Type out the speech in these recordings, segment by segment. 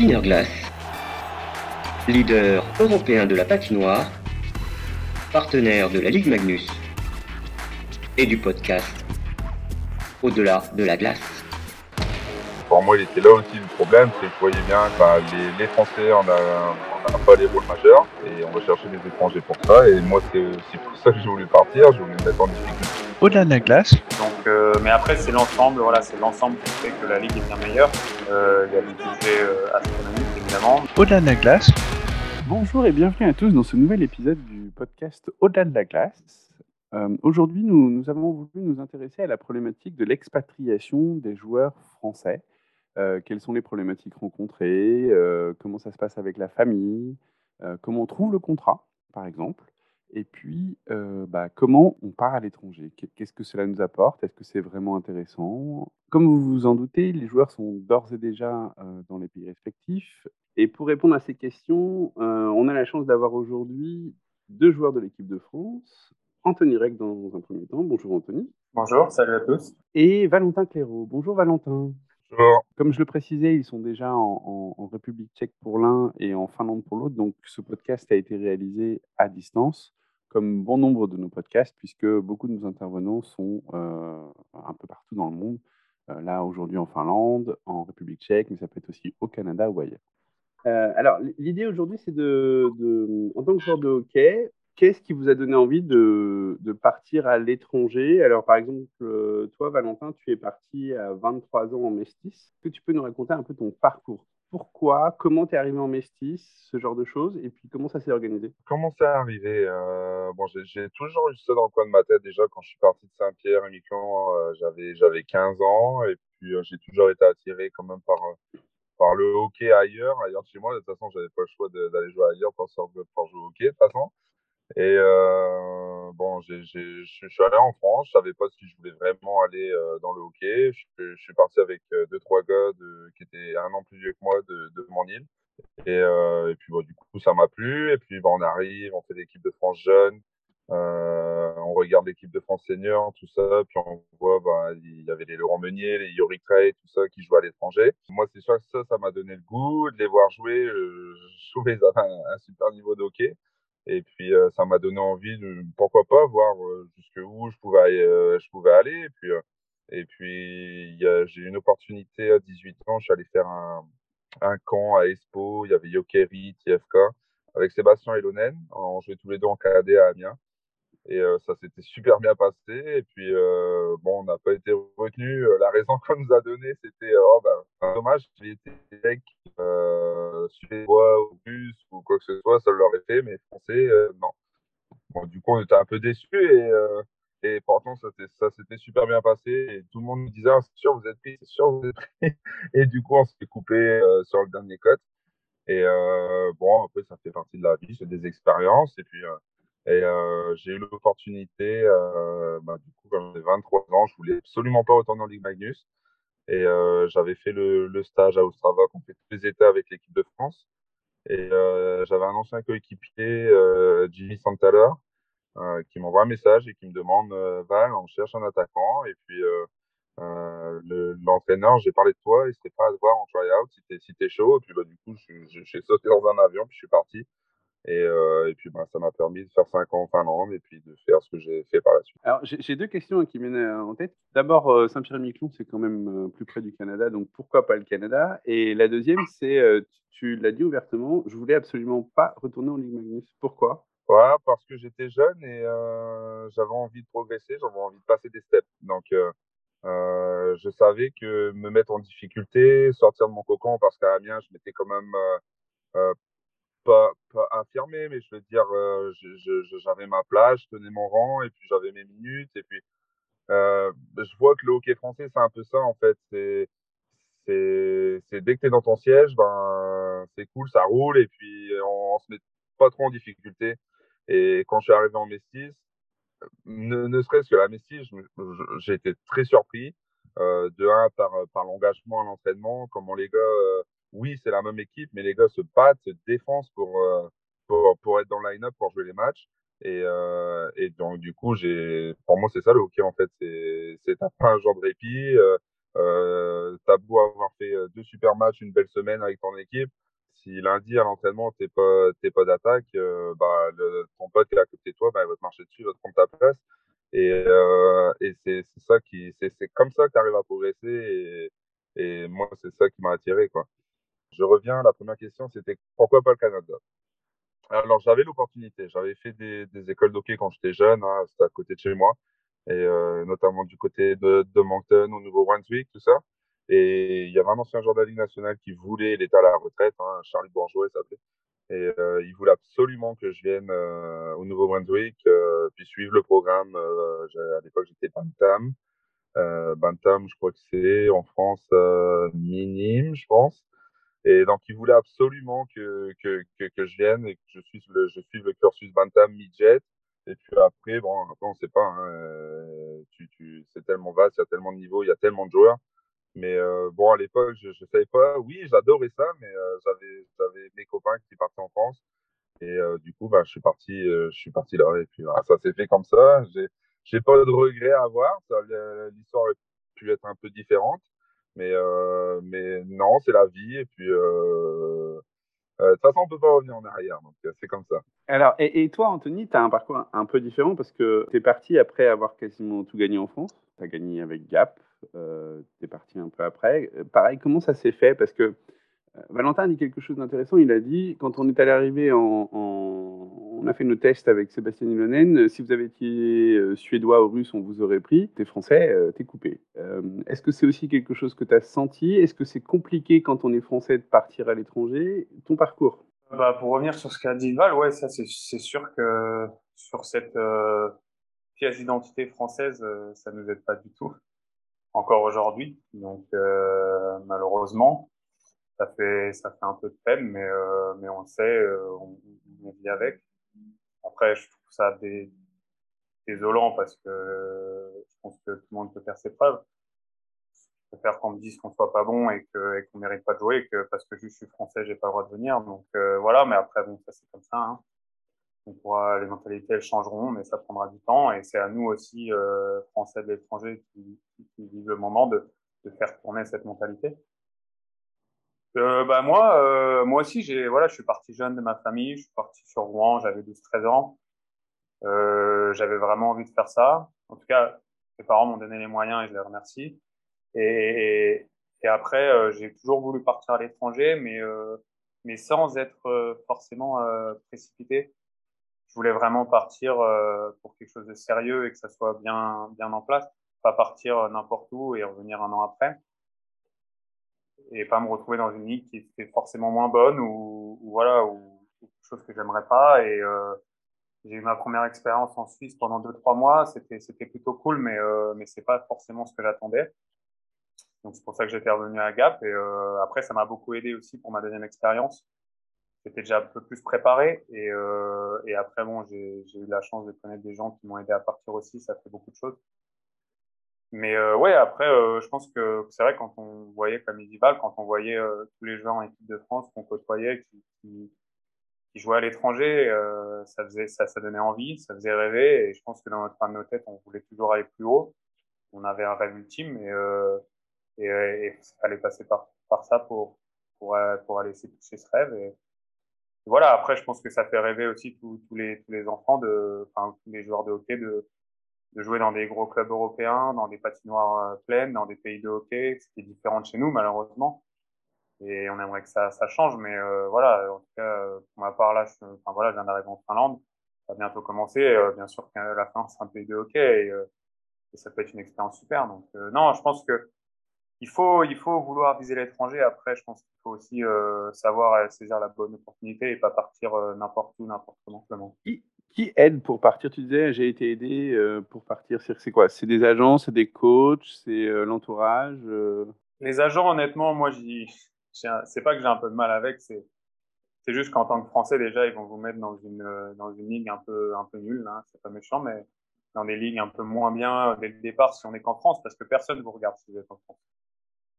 Glass, leader européen de la patinoire, partenaire de la Ligue Magnus et du podcast Au-delà de la glace. Pour moi, il était là aussi le problème, c'est que vous voyez bien, bah, les, Français, on n'a pas les rôles majeurs et on va chercher des étrangers pour ça. Et moi, c'est pour ça que j'ai voulu partir, je voulais me mettre en difficulté. Au-delà de la glace. Donc, euh, mais après, c'est l'ensemble, voilà, c'est l'ensemble qui fait que la ligue est bien meilleure. Euh, il y a des budgets euh, astronomiques, évidemment. Au-delà de la glace. Bonjour et bienvenue à tous dans ce nouvel épisode du podcast Au-delà de la glace. Aujourd'hui, nous, nous, avons voulu nous intéresser à la problématique de l'expatriation des joueurs français. Euh, quelles sont les problématiques rencontrées, euh, comment ça se passe avec la famille, euh, comment on trouve le contrat, par exemple, et puis bah, comment on part à l'étranger? Qu'est-ce que cela nous apporte? Est-ce que c'est vraiment intéressant? Comme vous vous en doutez, les joueurs sont d'ores et déjà dans les pays respectifs. Et pour répondre à ces questions, on a la chance d'avoir aujourd'hui deux joueurs de l'équipe de France. Anthony Rec dans un premier temps. Bonjour Anthony. Bonjour, salut à tous. Et Valentin Clairaut. Bonjour Valentin. Comme je le précisais, ils sont déjà en, République tchèque pour l'un et en Finlande pour l'autre. Donc, ce podcast a été réalisé à distance, comme bon nombre de nos podcasts, puisque beaucoup de nos intervenants sont euh, un peu partout dans le monde. Euh, là, aujourd'hui en Finlande, en République tchèque, mais ça peut être aussi au Canada ou ailleurs. Euh, alors, l'idée aujourd'hui, c'est de, en tant que joueur de hockey, Qu'est-ce qui vous a donné envie de, partir à l'étranger? Alors, par exemple, toi, Valentin, tu es parti à 23 ans en Mestis. Que tu peux nous raconter un peu ton parcours? Pourquoi Comment tu es arrivé en Mestis Ce genre de choses. Et puis, comment ça s'est organisé? Comment ça arrivé euh, Bon, j'ai toujours eu ça dans le coin de ma tête. Déjà, quand je suis parti de Saint-Pierre, uniquement, euh, j'avais j'avais 15 ans. Et puis, j'ai toujours été attiré quand même par par le hockey ailleurs, ailleurs chez moi. De toute façon, j'avais pas le choix d'aller jouer ailleurs pour, pour jouer au hockey, de toute façon. Et bon, je suis allé en France. Je savais pas si je voulais vraiment aller euh, dans le hockey. Je, suis parti avec euh, deux trois gars de, qui étaient un an plus vieux que moi de, de mon île. Et, euh, et puis bon, du coup, ça m'a plu. Et puis bon, on arrive, on fait l'équipe de France jeune. On regarde l'équipe de France senior, tout ça. Puis on voit, bah, il y avait les Laurent Meunier, les Yorick Ray, tout ça qui jouent à l'étranger. Moi, c'est sûr que ça, ça m'a donné le goût de les voir jouer. je trouvais un, un super niveau de hockey. Et puis euh, ça m'a donné envie de pourquoi pas voir euh, jusqu'où je pouvais euh, je pouvais aller. Et puis et puis j'ai eu une opportunité à 18 ans, je suis allé faire un, un camp à Espo, il y avait Yokeri, TFK, avec Sébastien et Lonen. On jouait tous les deux en KD à Amiens. Et euh, ça s'était super bien passé. Et puis, euh, bon, on n'a pas été retenu. La raison qu'on nous a donnée, c'était oh, bah, dommage, j'ai été mec euh, suédois ou russe ou quoi que ce soit, ça l'aurait fait, mais français, non. Bon, du coup, on était un peu déçus et, et pourtant, ça, s'était super bien passé. Et tout le monde nous disait, ah, c'est sûr, vous êtes pris, c'est sûr, vous êtes pris. Et du coup, on s'est coupé sur le dernier cut. Et bon, après, ça fait partie de la vie, c'est des expériences. Et puis, et euh, j'ai eu l'opportunité, euh, bah, du coup, quand j'avais 23 ans, je voulais absolument pas retourner en Ligue Magnus. Et euh, j'avais fait le, le, stage à Ostrava, qu'on fait tous les états avec l'équipe de France. Et euh, j'avais un ancien coéquipier, euh, Jimmy Santala, euh, qui m'envoie un message et qui me demande Val, on cherche un attaquant. Et puis l'entraîneur, j'ai parlé de toi, il serait pas à te voir en tryout si t'es si chaud. Et puis bah, du coup, j'ai sauté dans un avion, puis je suis parti. Et, euh, et puis, bah, ça m'a permis de faire 5 ans en Finlande et puis de faire ce que j'ai fait par la suite. Alors, j'ai deux questions qui viennent euh, en tête. D'abord, euh, Saint-Pierre-et-Miquelon, c'est quand même plus près du Canada, donc pourquoi pas le Canada? Et la deuxième, c'est, tu l'as dit ouvertement, je voulais absolument pas retourner en Ligue Magnus. Pourquoi? Ouais, parce que j'étais jeune et j'avais envie de progresser, j'avais envie de passer des steps. Donc, euh, je savais que me mettre en difficulté, sortir de mon cocon, parce qu'à Amiens, je m'étais quand même euh, pas, pas affirmé, mais je veux dire, euh, j'avais ma place, je tenais mon rang et puis j'avais mes minutes. Et puis, euh, je vois que le hockey français, c'est un peu ça en fait. C'est dès que tu es dans ton siège, ben c'est cool, ça roule et puis on, on, se met pas trop en difficulté. Et quand je suis arrivé en Mestis, ne, serait-ce que la Mestis, j'ai été très surpris. Euh, de un par par l'engagement à l'entraînement, comment les gars oui, c'est la même équipe, mais les gars se battent, se défoncent pour, euh, pour, pour être dans le line-up, pour jouer les matchs. Et, euh, et donc, du coup, j'ai, pour moi, c'est ça le hockey, en fait. C'est, c'est t'as pas un genre de répit. Euh, t'as beau avoir fait deux super matchs, une belle semaine avec ton équipe, si lundi à l'entraînement t'es pas t'es pas d'attaque, bah ton pote qui est à côté de toi, bah, il va te marcher dessus, il va te prendre ta place. Et, et c'est ça qui c'est comme ça que tu arrives à progresser et, et moi c'est ça qui m'a attiré quoi. Je reviens, la première question c'était pourquoi pas le Canada? Alors, j'avais l'opportunité. J'avais fait des, écoles d'hockey quand j'étais jeune. Hein, C'était à côté de chez moi. Et euh, notamment du côté de, de Moncton, au Nouveau-Brunswick, tout ça. Et il y avait un ancien joueur de la Ligue nationale qui voulait, il était à la retraite, hein, Charlie Bourgeois, il s'appelait. Et euh, il voulait absolument que je vienne euh, au Nouveau-Brunswick, euh, puis suivre le programme. À l'époque, j'étais Bantam. Bantam, je crois que c'est en France minime, je pense. Et donc, il voulait absolument que, que, que, que je vienne et que je suive le, je suive le cursus Bantam midget. Et puis après, bon, après, on sait pas, hein, euh, tu, tu, c'est tellement vaste, il y a tellement de niveaux, il y a tellement de joueurs. Mais euh, bon, à l'époque, je, je savais pas. Oui, j'adorais ça, mais euh, j'avais, j'avais mes copains qui partaient en France. Et euh, du coup, bah, je suis parti, euh, je suis parti là. Et puis, ça s'est fait comme ça. J'ai, j'ai pas de regrets à avoir. L'histoire aurait pu être un peu différente. Mais, euh, mais non, c'est la vie. Et puis, euh, euh, de toute façon, on peut pas revenir en arrière. Donc, c'est comme ça. Alors, et, et toi, Anthony, tu as un parcours un peu différent parce que tu es parti après avoir quasiment tout gagné en France. Tu as gagné avec Gap. Tu es parti un peu après. Pareil, comment ça s'est fait? Parce que Valentin a dit quelque chose d'intéressant. Il a dit quand on est allé arriver On a fait nos tests avec Sébastien Ilonen. Si vous avez été euh, suédois ou russe, on vous aurait pris. T'es français, euh, t'es coupé. Euh, Est-ce que c'est aussi quelque chose que tu as senti? Est-ce que c'est compliqué quand on est français de partir à l'étranger? Ton parcours? Bah, Pour revenir sur ce qu'a dit Val, ouais, ça c'est sûr que sur cette euh, pièce d'identité française, euh, ça nous aide pas du tout encore aujourd'hui. Donc euh, malheureusement ça fait ça fait un peu de peine, mais euh, mais on le sait, euh, on, on, vit avec. Après, je trouve ça des, désolant parce que je pense que tout le monde peut faire ses preuves. Je préfère qu'on me dise qu'on soit pas bon et que et qu'on mérite pas de jouer que parce que je suis français, j'ai pas le droit de venir. Donc euh, voilà, mais après bon, ça c'est comme ça. Hein. On pourra, les mentalités elles changeront, mais ça prendra du temps et c'est à nous aussi euh, français de l'étranger qui, qui, qui vivent le moment de, de faire tourner cette mentalité. Euh, bah moi, euh, moi aussi, j'ai voilà, je suis parti jeune de ma famille, je suis parti sur Rouen, j'avais 12-13 ans. Euh, j'avais vraiment envie de faire ça. En tout cas, mes parents m'ont donné les moyens et je les remercie. Et, et après, euh, j'ai toujours voulu partir à l'étranger, mais euh, mais sans être euh, forcément précipité. Je voulais vraiment partir pour quelque chose de sérieux et que ça soit bien bien en place, pas partir n'importe où et revenir un an après et pas me retrouver dans une ligue qui était forcément moins bonne ou, ou voilà ou, quelque chose que j'aimerais pas. Et euh, j'ai eu ma première expérience en Suisse pendant deux trois mois. C'était c'était plutôt cool mais euh, mais c'est pas forcément ce que j'attendais. Donc c'est pour ça que j'étais revenu à Gap. Et euh, après ça m'a beaucoup aidé aussi pour ma deuxième expérience. J'étais déjà un peu plus préparé. Et euh, et après bon j'ai j'ai eu la chance de connaître des gens qui m'ont aidé à partir aussi. Ça fait beaucoup de choses mais euh, ouais, après, euh, je pense que c'est vrai quand on voyait comme Medival, quand on voyait euh, tous les joueurs en équipe de France qu'on côtoyait, qui, qui, qui, jouaient à l'étranger, euh, ça faisait, ça, ça donnait envie, ça faisait rêver. Et je pense que dans notre fin de nos têtes, on voulait toujours aller plus haut. On avait un rêve ultime et euh, et, et il fallait passer par par ça pour pour pour aller toucher ce rêve. Et, voilà. Après, je pense que ça fait rêver aussi tous tous les tous les enfants de, enfin tous les joueurs de hockey de de jouer dans des gros clubs européens, dans des patinoires euh, pleines, dans des pays de hockey, ce qui est différent de chez nous, malheureusement. Et on aimerait que ça, ça change, mais euh, voilà, en tout cas, pour ma part, là, je, enfin, voilà, je viens d'arriver en Finlande, ça va bientôt commencer. Euh, bien sûr que la Finlande, c'est un pays de hockey et, euh, et, ça peut être une expérience super. Donc, euh, non, je pense que il faut, il faut vouloir viser l'étranger. Après, je pense qu'il faut aussi savoir saisir la bonne opportunité et pas partir n'importe où, n'importe comment qui aide pour partir? Tu disais, j'ai été aidé euh, pour partir. C'est quoi? C'est des agents, c'est des coachs, c'est euh, l'entourage euh? Les agents, honnêtement, moi, c'est pas que j'ai un peu de mal avec, c'est juste qu'en tant que Français, déjà, ils vont vous mettre dans une dans une ligue un peu un peu nulle. Hein, c'est pas méchant, mais dans des ligues un peu moins bien dès le départ si on est qu'en France, parce que personne vous regarde si vous êtes en France.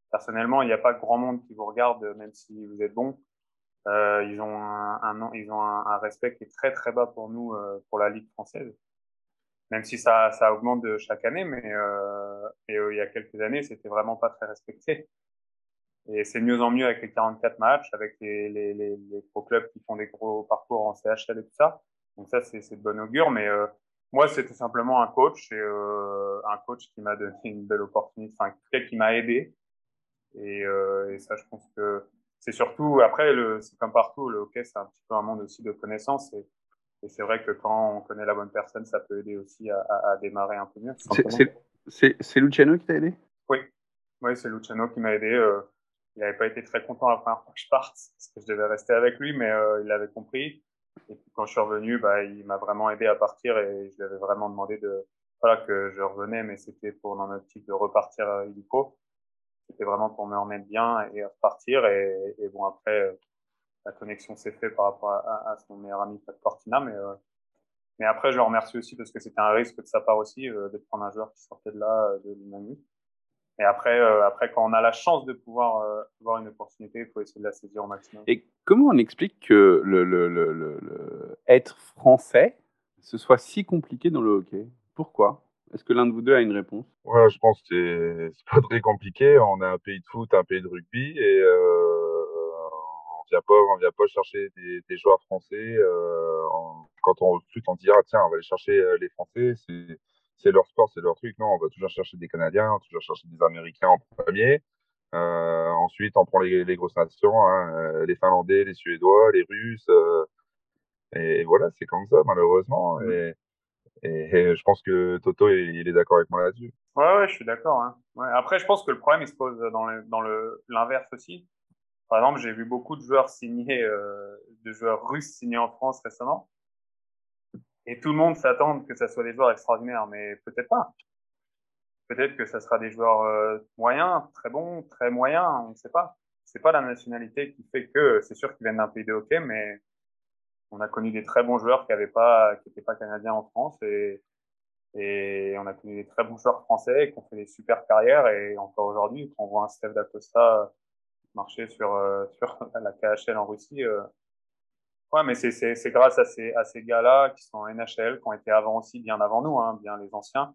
Personnellement, il n'y a pas grand monde qui vous regarde, même si vous êtes bon. Euh, ils ont un, un, ils ont un, un, respect qui est très très bas pour nous euh, pour la ligue française. Même si ça, ça augmente de chaque année, mais euh, et, euh, il y a quelques années, c'était vraiment pas très respecté. Et c'est mieux en mieux avec les 44 matchs, avec les, les, les, les gros clubs qui font des gros parcours en CHL et tout ça. Donc ça, c'est de bon augure. Mais euh, moi, c'était simplement un coach et euh, un coach qui m'a donné une belle opportunité, enfin, qui m'a aidé. Et, et, ça, je pense que c'est surtout, après, c'est comme partout, le hockey, c'est un petit peu un monde aussi de connaissances. Et, et c'est vrai que quand on connaît la bonne personne, ça peut aider aussi à, à, à démarrer un peu mieux. C'est Luciano qui t'a aidé? Oui, oui c'est Luciano qui m'a aidé. Euh, il n'avait pas été très content la première fois que je parte, parce que je devais rester avec lui, mais euh, il avait compris. Et puis quand je suis revenu, bah, il m'a vraiment aidé à partir et je lui avais vraiment demandé de, voilà, que je revenais, mais c'était pour dans type de repartir à illico. C'était vraiment pour me remettre bien et repartir. Et, bon, après, euh, la connexion s'est faite par rapport à, son meilleur ami Pat Cortina, mais euh, mais après, je le remercie aussi parce que c'était un risque de sa part aussi euh, de prendre un joueur qui sortait de là, euh, de l'UNAMU. Et après, après, quand on a la chance de pouvoir avoir une opportunité, il faut essayer de la saisir au maximum. Et comment on explique que le, le être français, ce soit si compliqué dans le hockey? Pourquoi? Est-ce que l'un de vous deux a une réponse? Ouais, je pense que c'est pas très compliqué. On est un pays de foot, un pays de rugby, et euh, on vient pas, on vient pas chercher des, des joueurs français. Euh, quand on recrute, on dit ah tiens, on va aller chercher les Français. C'est leur sport, c'est leur truc. Non, on va toujours chercher des Canadiens, on va toujours chercher des Américains en premier. Euh, ensuite, on prend les, les grosses nations, hein, euh, les Finlandais, les Suédois, les Russes. Euh, et, voilà, c'est comme ça, malheureusement. Et, je pense que Toto, il, est d'accord avec moi là-dessus. Ouais, ouais, je suis d'accord. Hein. Après, je pense que le problème, il se pose dans le, dans le l'inverse aussi. Par exemple, j'ai vu beaucoup de joueurs signés, euh, de joueurs russes signés en France récemment et tout le monde s'attend que ça soit des joueurs extraordinaires, mais peut-être pas. Peut-être que ça sera des joueurs euh, moyens, très bons, très moyens, on ne sait pas. C'est pas la nationalité qui fait que, c'est sûr qu'ils viennent d'un pays de hockey, mais on a connu des très bons joueurs qui n'avaient pas, n'étaient pas canadiens en France et, et on a connu des très bons joueurs français qui ont fait des super carrières et encore aujourd'hui, quand on voit un Steph Dacosta marcher sur, euh, sur la KHL en Russie, euh, Ouais, mais c'est grâce à ces, à ces gars-là qui sont en NHL, qui ont été avant aussi, bien avant nous, hein, bien les anciens,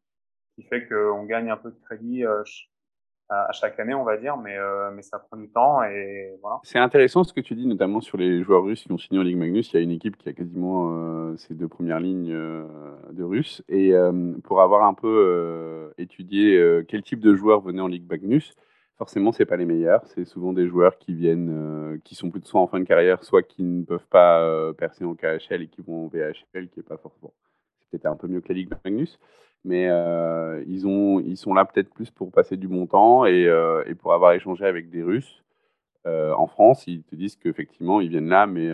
qui fait qu'on gagne un peu de crédit euh, à, chaque année, on va dire, mais, euh, ça prend du temps voilà. C'est intéressant ce que tu dis, notamment sur les joueurs russes qui ont signé en Ligue Magnus. Il y a une équipe qui a quasiment euh, deux premières lignes de Russes. Et pour avoir un peu étudié quel type de joueurs venaient en Ligue Magnus, forcément, c'est pas les meilleurs. C'est souvent des joueurs qui viennent, euh, qui sont plutôt soit en fin de carrière, soit qui ne peuvent pas euh, percer en KHL et qui vont en VHL, qui est pas forcément. Peut-être un peu mieux que la Ligue Magnus, mais euh, ils, ont, ils sont là peut-être plus pour passer du bon temps et, et pour avoir échangé avec des Russes. en France, ils te disent qu'effectivement, ils viennent là, mais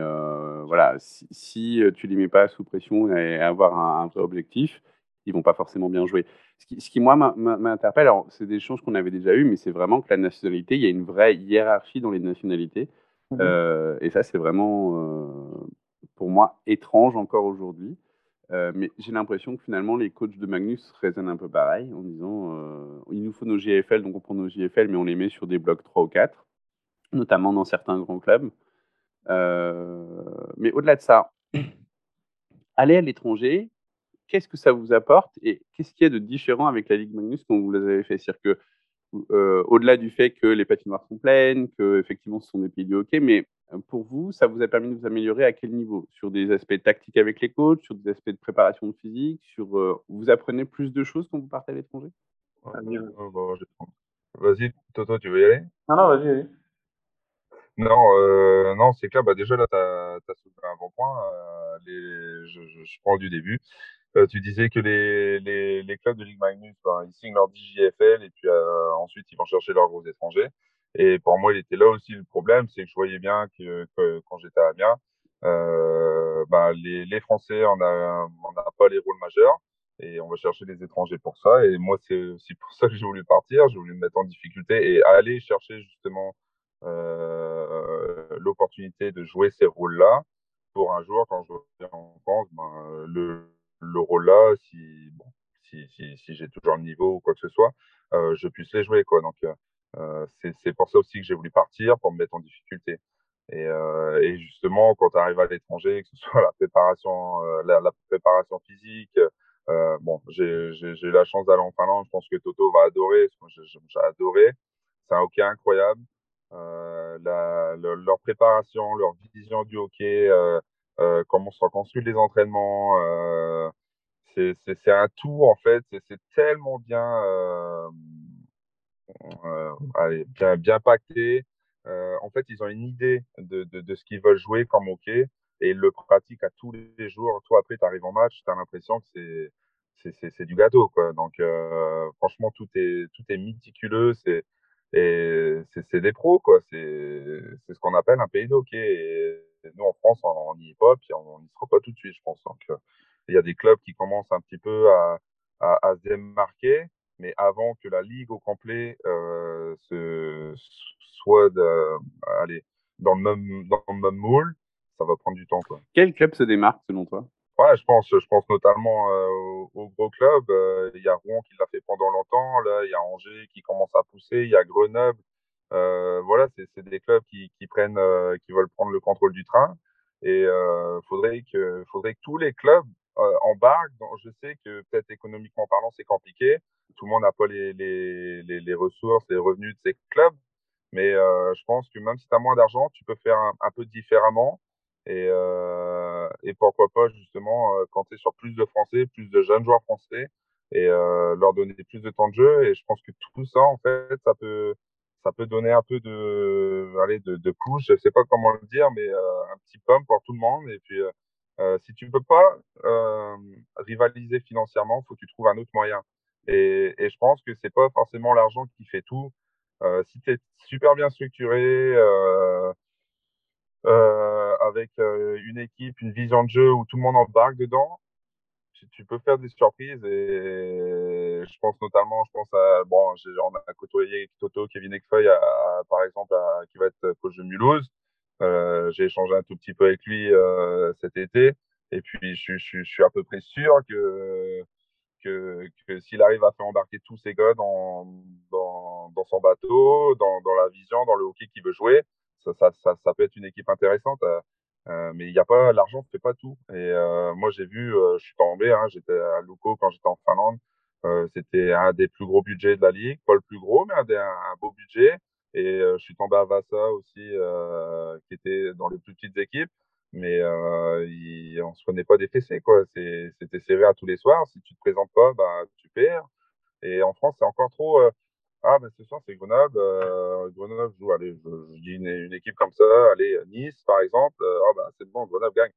voilà, si, si, tu les mets pas sous pression et avoir un, un vrai objectif, ils vont pas forcément bien jouer. Ce qui, ce qui moi, m'interpelle, alors c'est des choses qu'on avait déjà eues, mais c'est vraiment que la nationalité, il y a une vraie hiérarchie dans les nationalités. Mmh euh, et ça, c'est vraiment, euh, pour moi, étrange encore aujourd'hui. Euh, mais j'ai l'impression que finalement, les coachs de Magnus raisonnent un peu pareil, en disant il nous faut nos JFL, donc on prend nos JFL, mais on les met sur des blocs 3 ou 4, notamment dans certains grands clubs. mais au-delà de ça, aller à l'étranger, qu'est-ce que ça vous apporte et qu'est-ce qu'il y a de différent avec la Ligue Magnus quand vous l'avez fait? C'est-à-dire que, euh, au-delà du fait que les patinoires sont pleines, que effectivement ce sont des pays de hockey, mais euh, pour vous, ça vous a permis de vous améliorer à quel niveau? Sur des aspects tactiques avec les coachs, sur des aspects de préparation physique, sur euh, vous apprenez plus de choses quand vous partez à l'étranger? Vas-y, Toto, tu veux y aller? Non, non, vas-y, vas-y. Non, euh, non, c'est clair. Bah déjà là, tu as, soulevé un bon point. Euh, les, je, je, je, prends du début. Euh, tu disais que les, les, les, clubs de Ligue Magnus, ben, ils signent leur DJFL et puis euh, ensuite ils vont chercher leurs gros étrangers. Et pour moi, il était là aussi le problème, c'est que je voyais bien que, quand j'étais à Amiens, euh, ben, les, Français, on n'a pas les rôles majeurs et on va chercher des étrangers pour ça. Et moi, c'est aussi pour ça que j'ai voulu partir, j'ai voulu me mettre en difficulté et aller chercher justement euh, l'opportunité de jouer ces rôles-là pour un jour, quand je reviens en France, ben, le le rôle-là, si, j'ai toujours le niveau ou quoi que ce soit, euh, je puisse les jouer. Donc, c'est pour ça aussi que j'ai voulu partir, pour me mettre en difficulté. Et, euh, et justement, quand tu arrives à l'étranger, que ce soit la préparation, euh, la, la, préparation physique, euh, bon, j'ai eu la chance d'aller en Finlande. Je pense que Toto va adorer. J'ai adoré. C'est un hockey incroyable. leur préparation, leur vision du hockey, comment sont construits les entraînements. c'est un tout en fait. C'est tellement bien, bien, bien pacté. en fait, ils ont une idée de, de, de ce qu'ils veulent jouer comme hockey et ils le pratiquent à tous les jours. Toi, après, tu arrives en match, tu as l'impression que c'est c'est du gâteau quoi. Donc euh, franchement tout est tout est méticuleux. C'est et c'est des pros quoi. C'est c'est ce qu'on appelle un pays d'hockey et nous en France on n'y est pas puis on n'y sera pas tout de suite je pense. Donc euh, il y a des clubs qui commencent un petit peu à, à, à se démarquer mais avant que la ligue au complet euh, se, soit de, allez, dans le même dans le même moule ça va prendre du temps quoi quel club se démarque selon toi? Ouais, je pense, je pense notamment euh, aux, gros clubs. Euh, il y a Rouen qui l'a fait pendant longtemps. Là, il y a Angers qui commence à pousser. Il y a Grenoble. Euh, voilà, c'est des clubs qui, qui prennent, qui veulent prendre le contrôle du train. Et faudrait que, faudrait que tous les clubs embarquent. je sais que peut-être économiquement parlant, c'est compliqué. Tout le monde n'a pas les, les, les, les, ressources, les revenus de ces clubs. Mais je pense que même si tu as moins d'argent, tu peux faire un, un peu différemment et, euh, et pourquoi pas justement euh, compter sur plus de Français, plus de jeunes joueurs français et euh, leur donner plus de temps de jeu. Et je pense que tout ça, en fait, ça peut, ça peut donner un peu de, allez, de, de push. Je sais pas comment le dire, mais euh, un petit pump pour tout le monde. Et puis, euh, si tu peux pas euh, rivaliser financièrement, faut que tu trouves un autre moyen. Et, et je pense que c'est pas forcément l'argent qui fait tout. Euh, si tu es super bien structuré, euh, euh, avec euh, une équipe, une vision de jeu où tout le monde embarque dedans, tu, peux faire des surprises et je pense notamment, je pense à, bon, on a côtoyé Toto, Kevin Ekfeuille, par exemple, qui va être coach de Mulhouse. Euh, j'ai échangé un tout petit peu avec lui euh, cet été et puis je, je, je, suis à peu près sûr que que, que s'il arrive à faire embarquer tous ses gars dans, dans, dans son bateau, dans, dans la vision, dans le hockey qu'il veut jouer, ça, ça, ça, peut être une équipe intéressante. Euh, euh mais il n'y a pas l'argent fait pas tout. Et euh, moi j'ai vu, euh, je suis tombé, hein, j'étais à Luco quand j'étais en Finlande. c'était un des plus gros budgets de la ligue, pas le plus gros, mais un, un, beau budget. Et je suis tombé à Vassa aussi, qui était dans les plus petites équipes mais euh, il, on se prenait pas des fessées quoi. C'était serré à tous les soirs. Si tu te présentes pas, bah tu perds. Et en France, c'est encore trop. Euh, ah, mais ce soir, c'est Grenoble. Euh, Grenoble joue, allez, je, dis une, équipe comme ça, allez, Nice, par exemple. Euh, ah, bah, c'est bon, Grenoble gagne.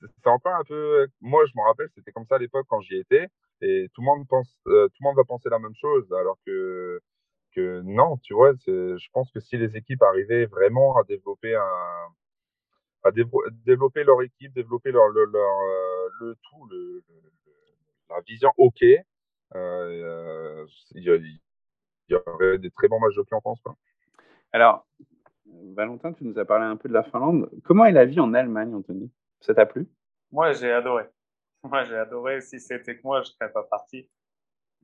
C'est encore un peu. Moi, je me rappelle, c'était comme ça à l'époque quand j'y étais. Et tout le monde pense, euh, tout le monde va penser la même chose. Alors que, que non, tu vois, je pense que si les équipes arrivaient vraiment à développer un, à développer leur équipe, développer leur, leur, leur le tout, le, la vision OK, euh, il, il y aurait des très bons matchs de hockey en France. Quoi. Alors, Valentin, tu nous as parlé un peu de la Finlande. Comment est la vie en Allemagne, Anthony? Ça t'a plu? Moi, j'ai adoré. Moi, j'ai adoré. Si c'était que moi, je ne serais pas parti.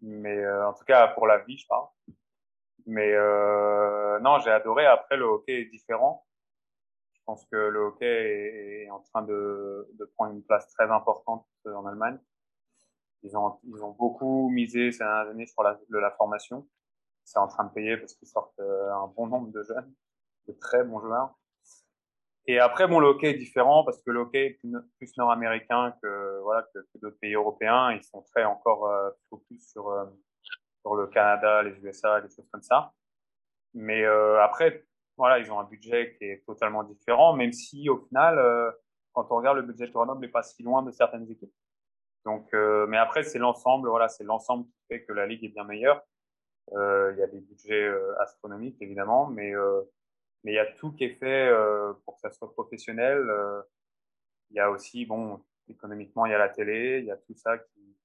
Mais euh, en tout cas, pour la vie, je parle. Mais euh, non, j'ai adoré. Après, le hockey est différent. Je pense que le hockey est, en train de, de, prendre une place très importante en Allemagne. Ils ont, ils ont beaucoup misé ces dernières années sur la, la formation c'est en train de payer parce qu'ils sortent euh, un bon nombre de jeunes, de très bons joueurs. Et après, bon, le hockey est différent parce que le hockey est plus nord-américain que voilà que, d'autres pays européens. Ils sont très encore euh, focus sur euh, sur le Canada, les USA, des choses comme ça. Mais euh, après, voilà, ils ont un budget qui est totalement différent, même si au final, euh, quand on regarde le budget de Grenoble, n'est pas si loin de certaines équipes. Donc, mais après, c'est l'ensemble, voilà, c'est l'ensemble qui fait que la ligue est bien meilleure. Euh, il y a des budgets euh, astronomiques, évidemment, mais euh, mais il y a tout qui est fait pour que ça soit professionnel. Il y a aussi, bon, économiquement, il y a la télé, il y a tout ça qui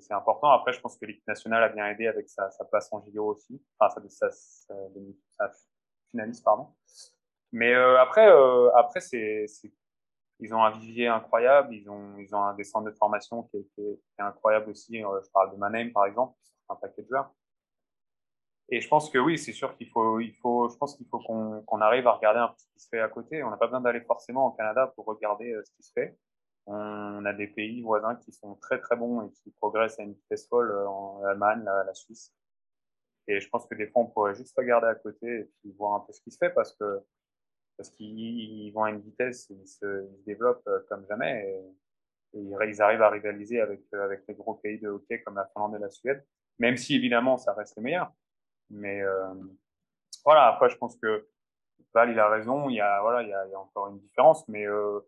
c'est important. Après, je pense que l'équipe nationale a bien aidé avec sa, sa place en JO aussi. Enfin, ça, ça, finalise, pardon. Mais euh, après, euh, après c'est, ils ont un vivier incroyable. Ils ont, ils ont un des centres de formation qui est, qui incroyable aussi. je parle de Manem, par exemple, un paquet de joueurs. Et je pense que oui, c'est sûr qu'il faut, il faut, je pense qu'il faut qu'on arrive à regarder un peu ce qui se fait à côté. On n'a pas besoin d'aller forcément au Canada pour regarder euh, ce qui se fait. On a des pays voisins qui sont très très bons et qui progressent à une vitesse folle euh, en Allemagne, la, la Suisse. Et je pense que des fois, on pourrait juste regarder à côté et puis voir un peu ce qui se fait parce que parce qu'ils vont à une vitesse, ils se, développent comme jamais. Et, ils arrivent à rivaliser avec, avec les gros pays de hockey comme la Finlande et la Suède, même si évidemment ça reste les meilleurs. Mais voilà, après je pense que Val, il a raison, il y a, voilà, il y a, il y a encore une différence, mais euh,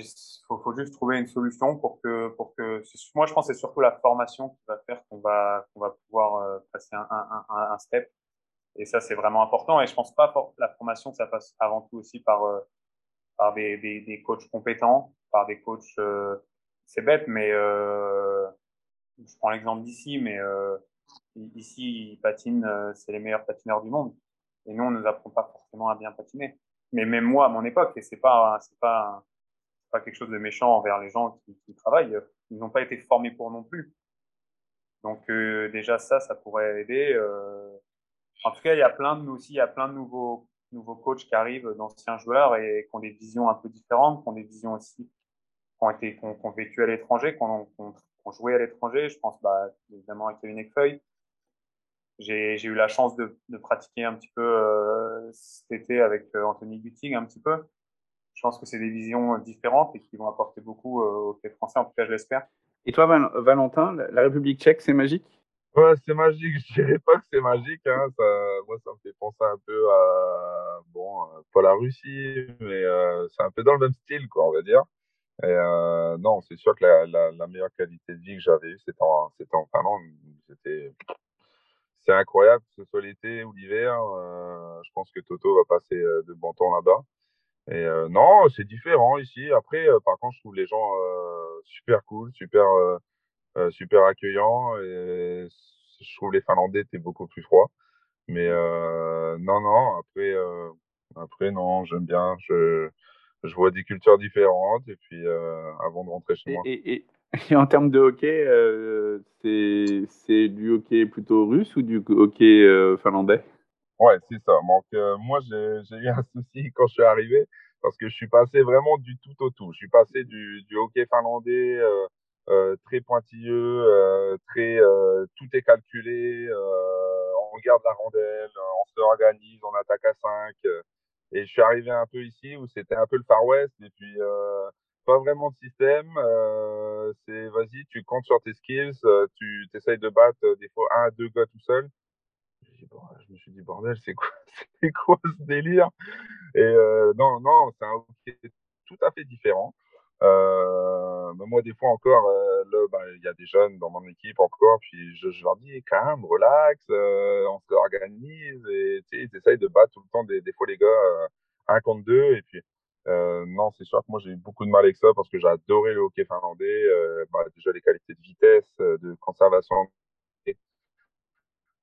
il faut, juste trouver une solution pour que, pour que, moi je pense que c'est surtout la formation qui va faire qu'on va, qu'on va pouvoir euh, passer un, un, un, step. Et ça, c'est vraiment important. Et je pense pas la formation, ça passe avant tout aussi par, euh, par des, des, des, coachs compétents, par des coachs, euh, c'est bête, mais je prends l'exemple d'ici, mais ici, ils patinent, c'est les meilleurs patineurs du monde. Et nous, on ne nous apprend pas forcément à bien patiner. Mais même moi, à mon époque, et c'est pas, c'est pas, pas quelque chose de méchant envers les gens qui, travaillent, ils n'ont pas été formés pour non plus. Donc euh, déjà ça, ça pourrait aider. Euh... En tout cas, il y a plein de nous aussi, il y a plein de nouveaux nouveaux coachs qui arrivent, d'anciens joueurs et qui ont des visions un peu différentes, qui ont des visions aussi, qui ont été, qui ont, vécu à l'étranger, qui ont, joué à l'étranger. Je pense bah, évidemment à Kevin Ekfeuille, j'ai eu la chance de, de, pratiquer un petit peu euh, cet été avec euh, Anthony Gutting un petit peu. Je pense que c'est des visions différentes et qui vont apporter beaucoup euh, au fait français, en tout cas je l'espère. Et toi, Valentin, la République tchèque, c'est magique? Ouais, c'est magique. Je dirais pas que c'est magique. Hein. Ça, moi, ça me fait penser un peu à, bon, pas la Russie, mais euh, c'est un peu dans le même style, quoi, on va dire. Et euh, non, c'est sûr que la, la, la, meilleure qualité de vie que j'avais eue, c'était en, en Finlande. C'était c'est incroyable, que ce soit l'été ou l'hiver. Euh, je pense que Toto va passer euh, de bon temps là-bas. Et euh, non, c'est différent ici. Après, euh, par contre, je trouve les gens euh, super cool, super, super accueillants. Et je trouve les Finlandais étaient beaucoup plus froids. Mais non, non. Après, après non, j'aime bien. Je, je vois des cultures différentes. Et puis, avant de rentrer chez moi. Et, et, et en termes de hockey, c'est du hockey plutôt russe ou du hockey finlandais? Ouais, c'est ça. Donc, euh, moi, j'ai eu un souci quand je suis arrivé parce que je suis passé vraiment du tout au tout. Je suis passé du, du hockey finlandais euh, euh, très pointilleux, très tout est calculé, on regarde la rondelle, on se organise, on attaque à 5. et je suis arrivé un peu ici où c'était un peu le Far West et puis pas vraiment de système. Euh, c'est vas-y, tu comptes sur tes skills, euh, tu essayes de battre euh, des fois un, deux gars tout seul. Je me suis dit, bordel, c'est quoi, c'est quoi ce délire? Et euh, non, non, c'est un hockey tout à fait différent. Euh, moi, des fois encore, euh, ben, il y a des jeunes dans mon équipe encore, puis je, leur dis, calme, relax, euh, on se organise, et ils essayent de battre tout le temps des, des fois les gars un contre deux, et puis non, c'est sûr que moi j'ai eu beaucoup de mal avec ça parce que j'ai adoré le hockey finlandais. Bah, déjà les qualités de vitesse, de conservation.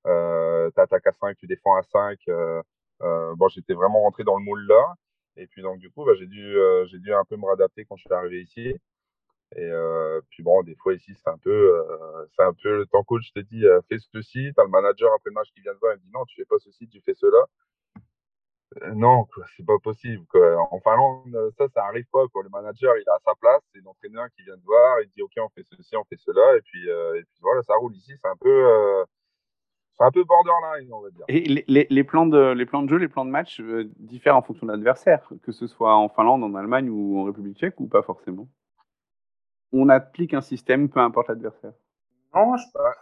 Euh, T'attaques à 5, tu défends à 5. Euh, euh, bon, j'étais vraiment rentré dans le moule là. Et puis donc du coup, bah, j'ai dû, euh, j'ai dû un peu me réadapter quand je suis arrivé ici. Et puis bon, des fois ici c'est un peu, c'est un peu ton coach te dit fais ceci, t'as le manager après le match qui vient de voir, il dit non, tu fais pas ceci, tu fais cela. Non, c'est pas possible. Quoi. En Finlande, ça, ça arrive pas. Le manager, il à sa place, c'est l'entraîneur qui vient de voir, il dit ok, on fait ceci, on fait cela, et puis, et puis voilà, ça roule ici. C'est un peu, c'est un peu borderline, on va dire. Et les, les, les, plans de, les plans de jeu, les plans de match euh, diffèrent en fonction de l'adversaire, que ce soit en Finlande, en Allemagne ou en République Tchèque, ou pas forcément. On applique un système, peu importe l'adversaire. Non, je pas.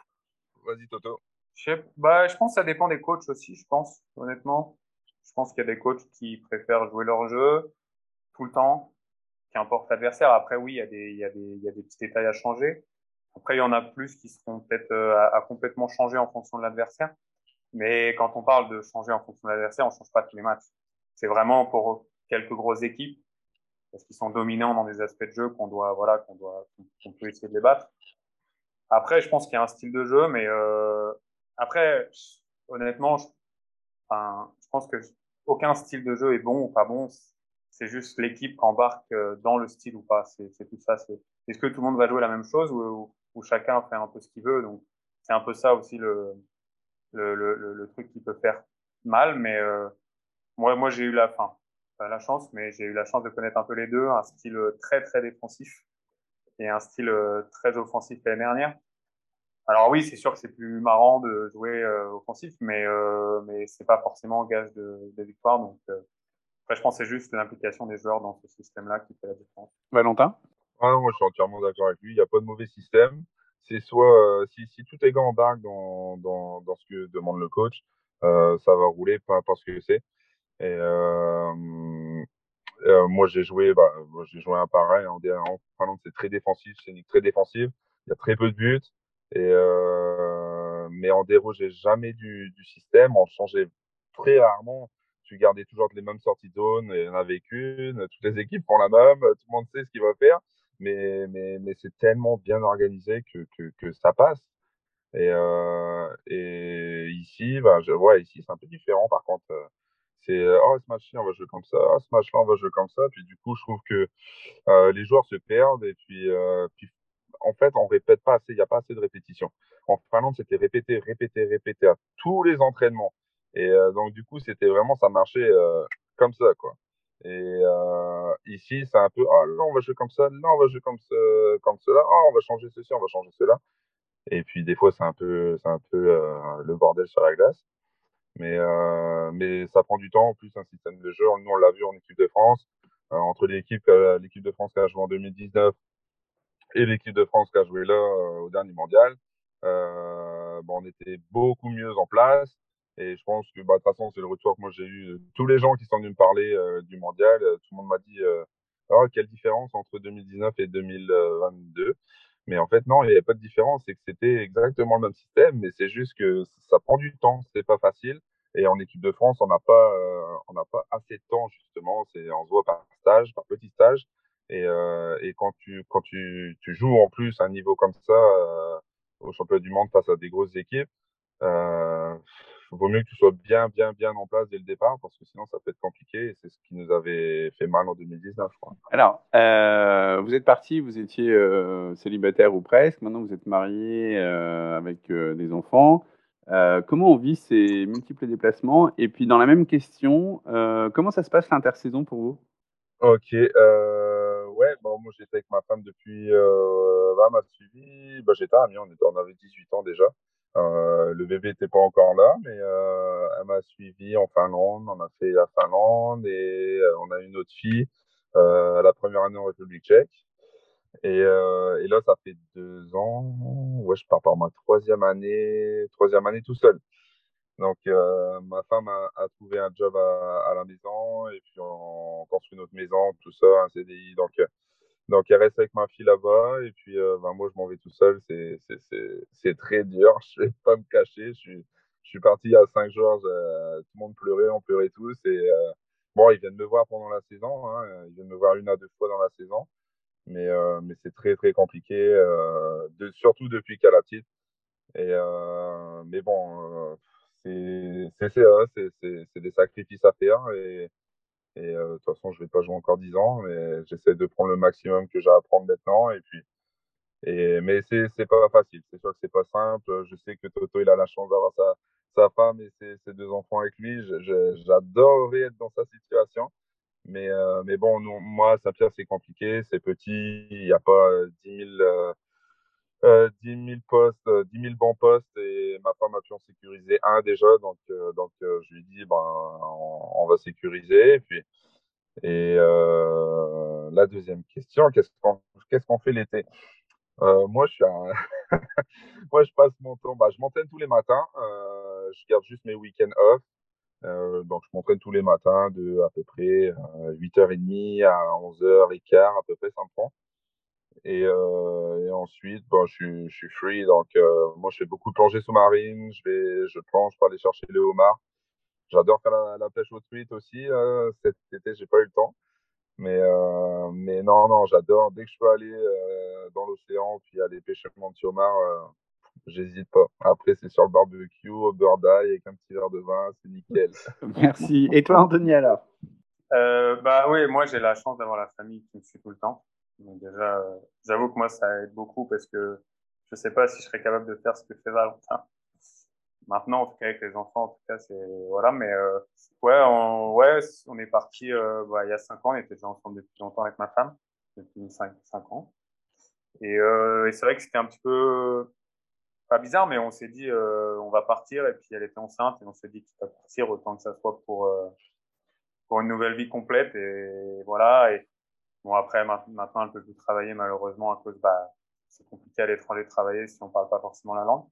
Vas-y, Toto. Je, bah, je pense que ça dépend des coachs aussi, je pense, honnêtement. Je pense qu'il y a des coachs qui préfèrent jouer leur jeu tout le temps, qu'importe l'adversaire. Après, oui, il y, a des, il, y a des, il y a des petits détails à changer. Après, il y en a plus qui seront peut-être euh, à, à, complètement changer en fonction de l'adversaire. Mais quand on parle de changer en fonction de l'adversaire, on change pas tous les matchs. C'est vraiment pour quelques grosses équipes, parce qu'ils sont dominants dans des aspects de jeu qu'on doit, voilà, qu'on doit, qu'on peut essayer de les battre. Après, je pense qu'il y a un style de jeu, mais euh, après, honnêtement, je, enfin, je pense que aucun style de jeu est bon ou pas bon. C'est juste l'équipe qui embarque euh, dans le style ou pas. C'est tout ça. Est-ce que tout le monde va jouer la même chose ou, chacun fait un peu ce qu'il veut. Donc c'est un peu ça aussi le le, le, le truc qui peut faire mal. Mais euh, moi moi j'ai eu la fin, pas la chance, mais j'ai eu la chance de connaître un peu les deux, un style très très défensif et un style euh, très offensif l'année dernière. Alors oui, c'est sûr que c'est plus marrant de jouer offensif, mais mais c'est pas forcément gage de, de victoire. Donc après, je pense c'est juste l'implication des joueurs dans ce système-là qui fait la différence. Valentin? Ah non, moi je suis entièrement d'accord avec lui. Il n'y a pas de mauvais système. C'est soit euh, si, si tout est gants dans, ce que demande le coach, euh, ça va rouler, peu importe ce que c'est. Et euh, moi j'ai joué, bah, j'ai joué un pareil. En, en Finlande c'est très défensif, c'est une ligue très défensive. Il y a très peu de buts. Et mais en dérogeait jamais du, du système. On changeait très rarement tu gardais toujours les mêmes sorties de zone, il y en avait qu'une, toutes les équipes font la même, tout le monde sait ce qu'il va faire mais, mais, mais c'est tellement bien organisé que, que, ça passe. Et, euh, et ici, ben, je, ouais, ici, c'est un peu différent. Par contre, euh, c'est, euh, oh, ce match-là, on va jouer comme ça. Oh, ce match-là, on va jouer comme ça. Puis, du coup, je trouve que les joueurs se perdent. Et puis, puis en fait, on répète pas assez. Il n'y a pas assez de répétition. En Finlande, c'était répété, répété, répété à tous les entraînements. Et donc, du coup, c'était vraiment, ça marchait comme ça, quoi. Et euh, ici, c'est un peu, ah là, on va jouer comme ça, là, on va jouer comme, ce, comme cela, ah, on va changer ceci, on va changer cela. Et puis, des fois, c'est un peu, un peu euh, le bordel sur la glace. Mais, euh, mais ça prend du temps. En plus, un système de jeu, nous, on l'a vu en équipe de France, entre l'équipe, l'équipe de France qui a joué en 2019 et l'équipe de France qui a joué là au dernier mondial. bon, on était beaucoup mieux en place. Et je pense que, bah, de toute façon, c'est le retour que moi j'ai eu. Tous les gens qui sont venus me parler euh, du mondial, euh, tout le monde m'a dit euh, oh, quelle différence entre 2019 et 2022. Mais en fait, non, il n'y avait pas de différence. C'est que c'était exactement le même système, mais c'est juste que ça prend du temps, c'est pas facile. Et en équipe de France, on n'a pas, on n'a pas assez de temps justement. C'est, on se voit par stage, par petit stage. Et, et quand tu, quand tu, tu joues en plus à un niveau comme ça au championnat du monde face à des grosses équipes, euh, vaut mieux que tu sois bien, bien, bien en place dès le départ parce que sinon ça peut être compliqué et c'est ce qui nous avait fait mal en 2019, je crois. Alors, euh, vous êtes parti, vous étiez euh, célibataire ou presque, maintenant vous êtes marié euh, avec des enfants. Comment on vit ces multiples déplacements? Et puis dans la même question, comment ça se passe l'intersaison pour vous? Ok, ouais, bon, moi j'étais avec ma femme depuis, euh, bah, m'a suivi, bah, j'étais à Amiens, on, était, on avait 18 ans déjà. Euh, le bébé n'était pas encore là, mais euh, elle m'a suivi en Finlande. On a fait la Finlande et euh, on a une autre fille euh, la première année en République tchèque. Et, euh, et là, ça fait deux ans. Ouais, je pars par ma troisième année, troisième année tout seul. Donc, ma femme a, a, trouvé un job à, à, la maison et puis on construit notre maison, tout ça, un CDI. Donc, donc, elle reste avec ma fille là-bas. Et puis, euh, ben, moi, je m'en vais tout seul. C'est très dur. Je vais pas me cacher. Je suis, je suis parti il y a cinq jours. Euh, tout le monde pleurait. On pleurait tous. Et euh, bon, ils viennent me voir pendant la saison. Hein. Ils viennent me voir une à deux fois dans la saison. Mais, euh, mais c'est très, très compliqué. Euh, de, surtout depuis qu'elle a titre. Et, euh, mais bon, c'est des sacrifices à faire. Et, et de toute façon, je vais pas jouer encore 10 ans, mais j'essaie de prendre le maximum que j'ai à prendre maintenant. Et puis, et, mais c'est, c'est pas facile. C'est sûr que c'est pas simple. Je sais que Toto, il a la chance d'avoir sa, sa femme et ses, ses deux enfants avec lui. j'adorerais être dans sa situation. Mais, euh, mais bon, nous, moi, Saint-Pierre, c'est compliqué. C'est petit. Il n'y a pas 10 000, euh, euh, 10 000 postes, 10 euh, 000 bons postes et ma femme a pu en sécuriser un déjà. Donc, euh, donc euh, je lui dis, ben, on, on, va sécuriser. Et puis, et la deuxième question, qu'est-ce qu'on qu'est-ce qu'on fait l'été? Moi, je suis un... moi, je passe mon temps, bah, je m'entraîne tous les matins. je garde juste mes week-ends off. donc, je m'entraîne tous les matins de à peu près 8h30 à 11h15 à peu près, ça me prend. Et, euh, et ensuite, bon, je, suis, je suis free. Donc, euh, moi, je fais beaucoup de plongée sous-marine. Je vais, je plonge pour aller chercher le homard. J'adore faire la, la, pêche au truite aussi. Euh, cet été, j'ai pas eu le temps. Mais, euh, mais non, non, j'adore. Dès que je peux aller euh, dans l'océan puis aller pêcher mon petit homard, euh, j'hésite pas. Après, c'est sur le barbecue, au beurre d'ail avec un petit verre de vin, c'est nickel. Merci. Et toi, Anthony, alors? Euh, Bah oui, moi, j'ai la chance d'avoir la famille qui me suit tout le temps. Donc déjà, euh, j'avoue que moi, ça aide beaucoup parce que je sais pas si je serais capable de faire ce que fait Valentin. Maintenant, en tout cas, avec les enfants, en tout cas, c'est voilà. Mais euh, ouais, on, ouais, on est parti euh, bah, il y a cinq ans. On était déjà ensemble depuis longtemps avec ma femme, depuis cinq, cinq ans. Et, euh, et c'est vrai que c'était un petit peu. pas bizarre, mais on s'est dit, on va partir. Et puis elle était enceinte et on s'est dit, qu'il va partir, autant que ça soit pour, pour une nouvelle vie complète. Et voilà. Et bon, après, maintenant, elle peut plus travailler malheureusement à cause, bah, c'est compliqué à l'étranger de travailler si on parle pas forcément la langue.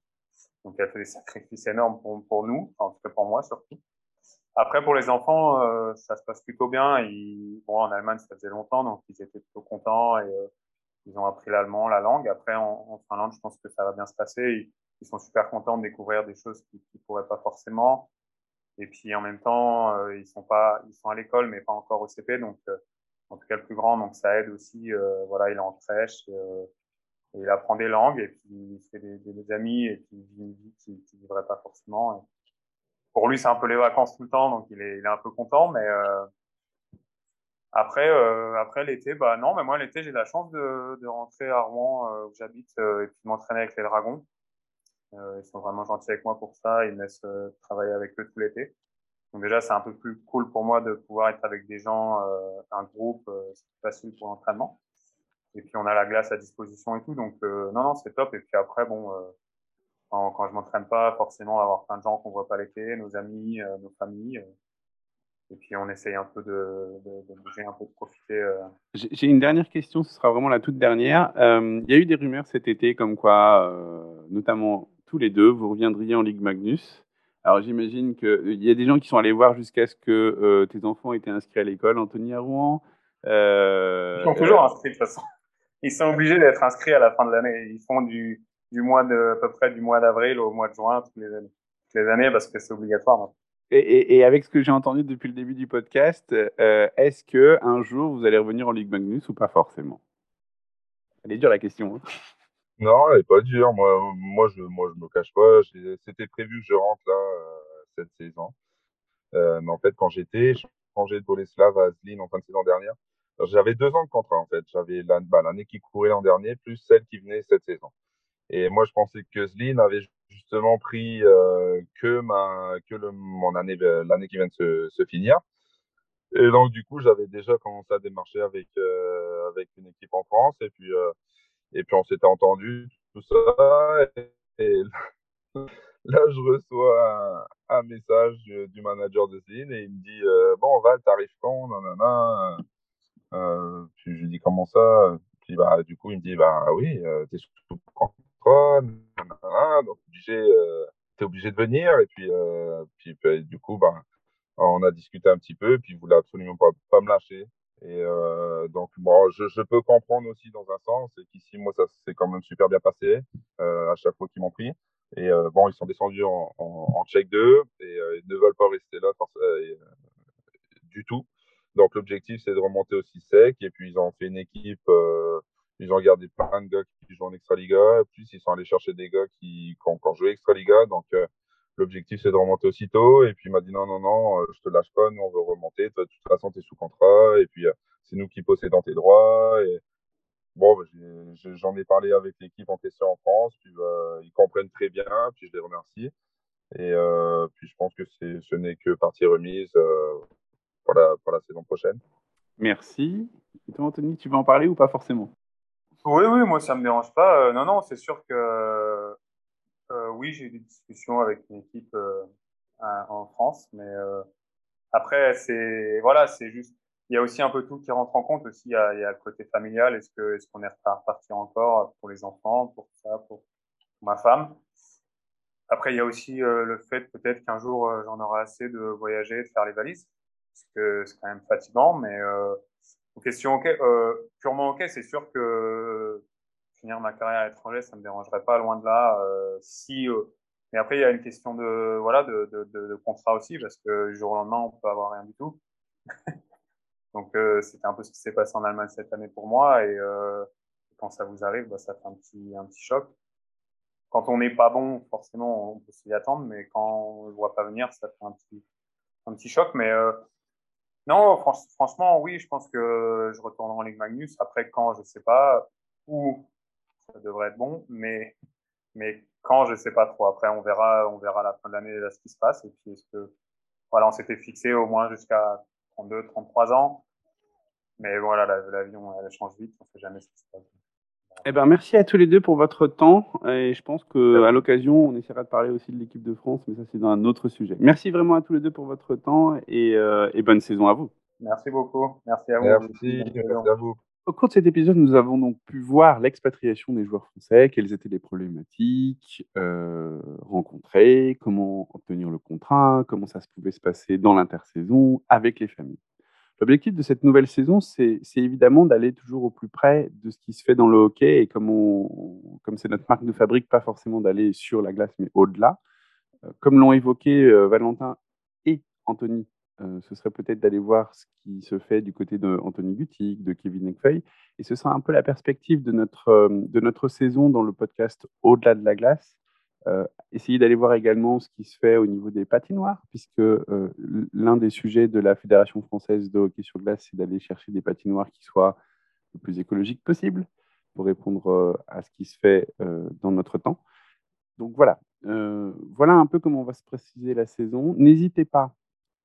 Donc elle fait des sacrifices énormes pour, pour nous, en tout cas pour moi surtout. Après, pour les enfants, euh, ça se passe plutôt bien. Ils, bon, en Allemagne, ça faisait longtemps, donc ils étaient plutôt contents et euh, ils ont appris l'allemand, la langue. Après, en, en, Finlande, je pense que ça va bien se passer. Ils, sont super contents de découvrir des choses qu'ils ne pourraient pas forcément. Et puis, en même temps, euh, ils sont pas, ils sont à l'école, mais pas encore au CP. Donc, euh, en tout cas, le plus grand, donc ça aide aussi. Euh, voilà, il est en crèche. Et, et il apprend des langues et puis il fait des, amis et puis il vit une vie qu'il ne vivrait pas forcément. Pour lui, c'est un peu les vacances tout le temps, donc il est, il est un peu content. Mais euh, après, euh, après l'été, bah non, mais moi l'été, j'ai la chance de, de rentrer à Rouen euh, où j'habite euh, et puis m'entraîner avec les dragons. Euh, ils sont vraiment gentils avec moi pour ça. Ils me laissent travailler avec eux tout l'été. Donc déjà, c'est un peu plus cool pour moi de pouvoir être avec des gens, un groupe, c'est plus facile pour l'entraînement. Et puis on a la glace à disposition et tout, donc non, non, c'est top. Et puis après, bon, quand, quand je m'entraîne pas, forcément, avoir plein de gens qu'on voit pas l'été, nos amis, euh, nos familles. Euh, et puis on essaye un peu de, de, de bouger, un peu de profiter. Euh. J'ai une dernière question, ce sera vraiment la toute dernière. Il y a eu des rumeurs cet été comme quoi, notamment tous les deux, vous reviendriez en Ligue Magnus. Alors j'imagine qu'il y a des gens qui sont allés voir jusqu'à ce que tes enfants étaient inscrits à l'école, Anthony à Rouen. Ils sont toujours inscrits de toute façon. Ils sont obligés d'être inscrits à la fin de l'année. Ils font du, du mois de, à peu près du mois d'avril au mois de juin, toutes les années, toutes les années parce que c'est obligatoire. Et, et, et, avec ce que j'ai entendu depuis le début du podcast, euh, est-ce que un jour vous allez revenir en Ligue Magnus ou pas forcément? Elle est dure la question. Hein. Non, elle est pas dure. Moi, moi, je, moi, je me cache pas. C'était prévu que je rentre là euh, cette saison. Euh, mais en fait, quand j'étais, j'ai changé de Boleslav à Zlin en fin de saison dernière. J'avais deux ans de contrat en fait. J'avais bah, l'année qui courait l'an dernier plus celle qui venait cette saison. Et moi, je pensais que Zlin avait justement pris euh, que ma que le, mon année euh, l'année qui vient de se, se, finir. Et donc du coup, j'avais déjà commencé à démarcher avec euh, avec une équipe en France et puis euh, et puis on s'était entendu tout ça. Et, là, je reçois un, message du, manager de Zlin et il me dit euh, bon Val, t'arrives quand? Nanana. Euh, puis je lui dis comment ça? Puis bah du coup il me dit bah oui, t'es sous donc obligé, euh, t'es obligé de venir. Et puis, euh, puis bah, du coup, bah, on a discuté un petit peu, puis il voulait absolument pas, pas me lâcher. Et euh, donc, bon, je, je, peux comprendre aussi dans un sens, et qu'ici, moi, ça s'est quand même super bien passé euh, à chaque fois qu'ils m'ont pris. Et euh, bon, ils sont descendus en, en, en check 2 et euh, ils ne veulent pas rester là euh, du tout. Donc, l'objectif, c'est de remonter aussi sec. Et puis, ils ont fait une équipe euh, ils ont gardé plein de gars qui jouent en Extraliga. Puis ils sont allés chercher des gars qui, qui ont encore joué Extraliga. Donc, euh, l'objectif, c'est de remonter aussitôt. Et puis, il m'a dit non, non, non, euh, je te lâche pas. Nous, on veut remonter. Toi, de toute façon, tu es sous contrat. Et puis, euh, c'est nous qui possédons tes droits. Et bon, bah, j'en ai, parlé avec l'équipe en question en France. Puis, ils comprennent très bien. Puis, je les remercie. Et puis, je pense que ce n'est que partie remise pour, la, pour la saison prochaine. Merci. Et toi, Anthony, tu veux en parler ou pas forcément? Oui, oui, moi ça me dérange pas. Euh, non, non, c'est sûr que euh, oui, j'ai eu des discussions avec une équipe euh, en France, mais euh, après c'est voilà, c'est juste il y a aussi un peu tout qui rentre en compte aussi. Il y a, le côté familial. Est-ce que est-ce qu'on est reparti encore pour les enfants, pour ça, pour ma femme. Après, il y a aussi le fait peut-être qu'un jour j'en aurai assez de voyager, de faire les valises, parce que c'est quand même fatigant, mais question ok, euh, purement ok, c'est sûr que finir ma carrière à l'étranger, ça me dérangerait pas loin de là. Euh, si, euh, mais après il y a une question de voilà de, contrat aussi parce que du jour au lendemain on peut avoir rien du tout. Donc euh, c'était un peu ce qui s'est passé en Allemagne cette année pour moi et quand ça vous arrive, bah, ça fait un petit un petit choc. Quand on n'est pas bon, forcément on peut s'y attendre, mais quand on le voit pas venir, ça fait un petit un petit choc. Mais non, franchement, oui, je pense que je retournerai en Ligue Magnus. Après, quand, je sais pas. Où, ça devrait être bon, mais, mais quand, je sais pas trop. Après, on verra, on verra à la fin de l'année ce qui se passe. Et puis, est-ce que, voilà, on s'était fixé au moins jusqu'à 32, 33 ans. Mais voilà, l'avion, elle change vite. On sait jamais ce qui se passe. Eh ben, merci à tous les deux pour votre temps. Et je pense qu'à l'occasion, on essaiera de parler aussi de l'équipe de France, mais ça, c'est dans un autre sujet. Merci vraiment à tous les deux pour votre temps et, euh, et bonne saison à vous. Merci beaucoup. Merci à vous. Merci, merci à vous. Au cours de cet épisode, nous avons donc pu voir l'expatriation des joueurs français, quelles étaient les problématiques euh, rencontrées, comment obtenir le contrat, comment ça pouvait se passer dans l'intersaison avec les familles. L'objectif de cette nouvelle saison, c'est évidemment d'aller toujours au plus près de ce qui se fait dans le hockey et comme c'est notre marque de fabrique, pas forcément d'aller sur la glace, mais au-delà. Euh, comme l'ont évoqué euh, Valentin et Anthony ce serait peut-être d'aller voir ce qui se fait du côté d'Anthony Guttig, de Kevin Ekfeuille. Et ce sera un peu la perspective de notre, euh, de notre saison dans le podcast Au-delà de la glace. Euh, essayer d'aller voir également ce qui se fait au niveau des patinoires, puisque l'un des sujets de la Fédération française de hockey sur glace, c'est d'aller chercher des patinoires qui soient le plus écologiques possible pour répondre à ce qui se fait dans notre temps. Donc voilà, voilà un peu comment on va se préciser la saison. N'hésitez pas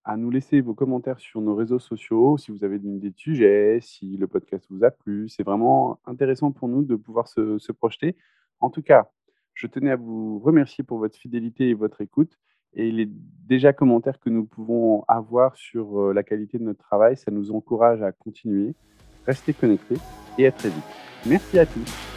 à nous laisser vos commentaires sur nos réseaux sociaux, si vous avez une idée de sujet, si le podcast vous a plu. C'est vraiment intéressant pour nous de pouvoir se, projeter. En tout cas, je tenais à vous remercier pour votre fidélité et votre écoute. Et les déjà commentaires que nous pouvons avoir sur euh, la qualité de notre travail, ça nous encourage à continuer. Restez connectés et à très vite. Merci à tous.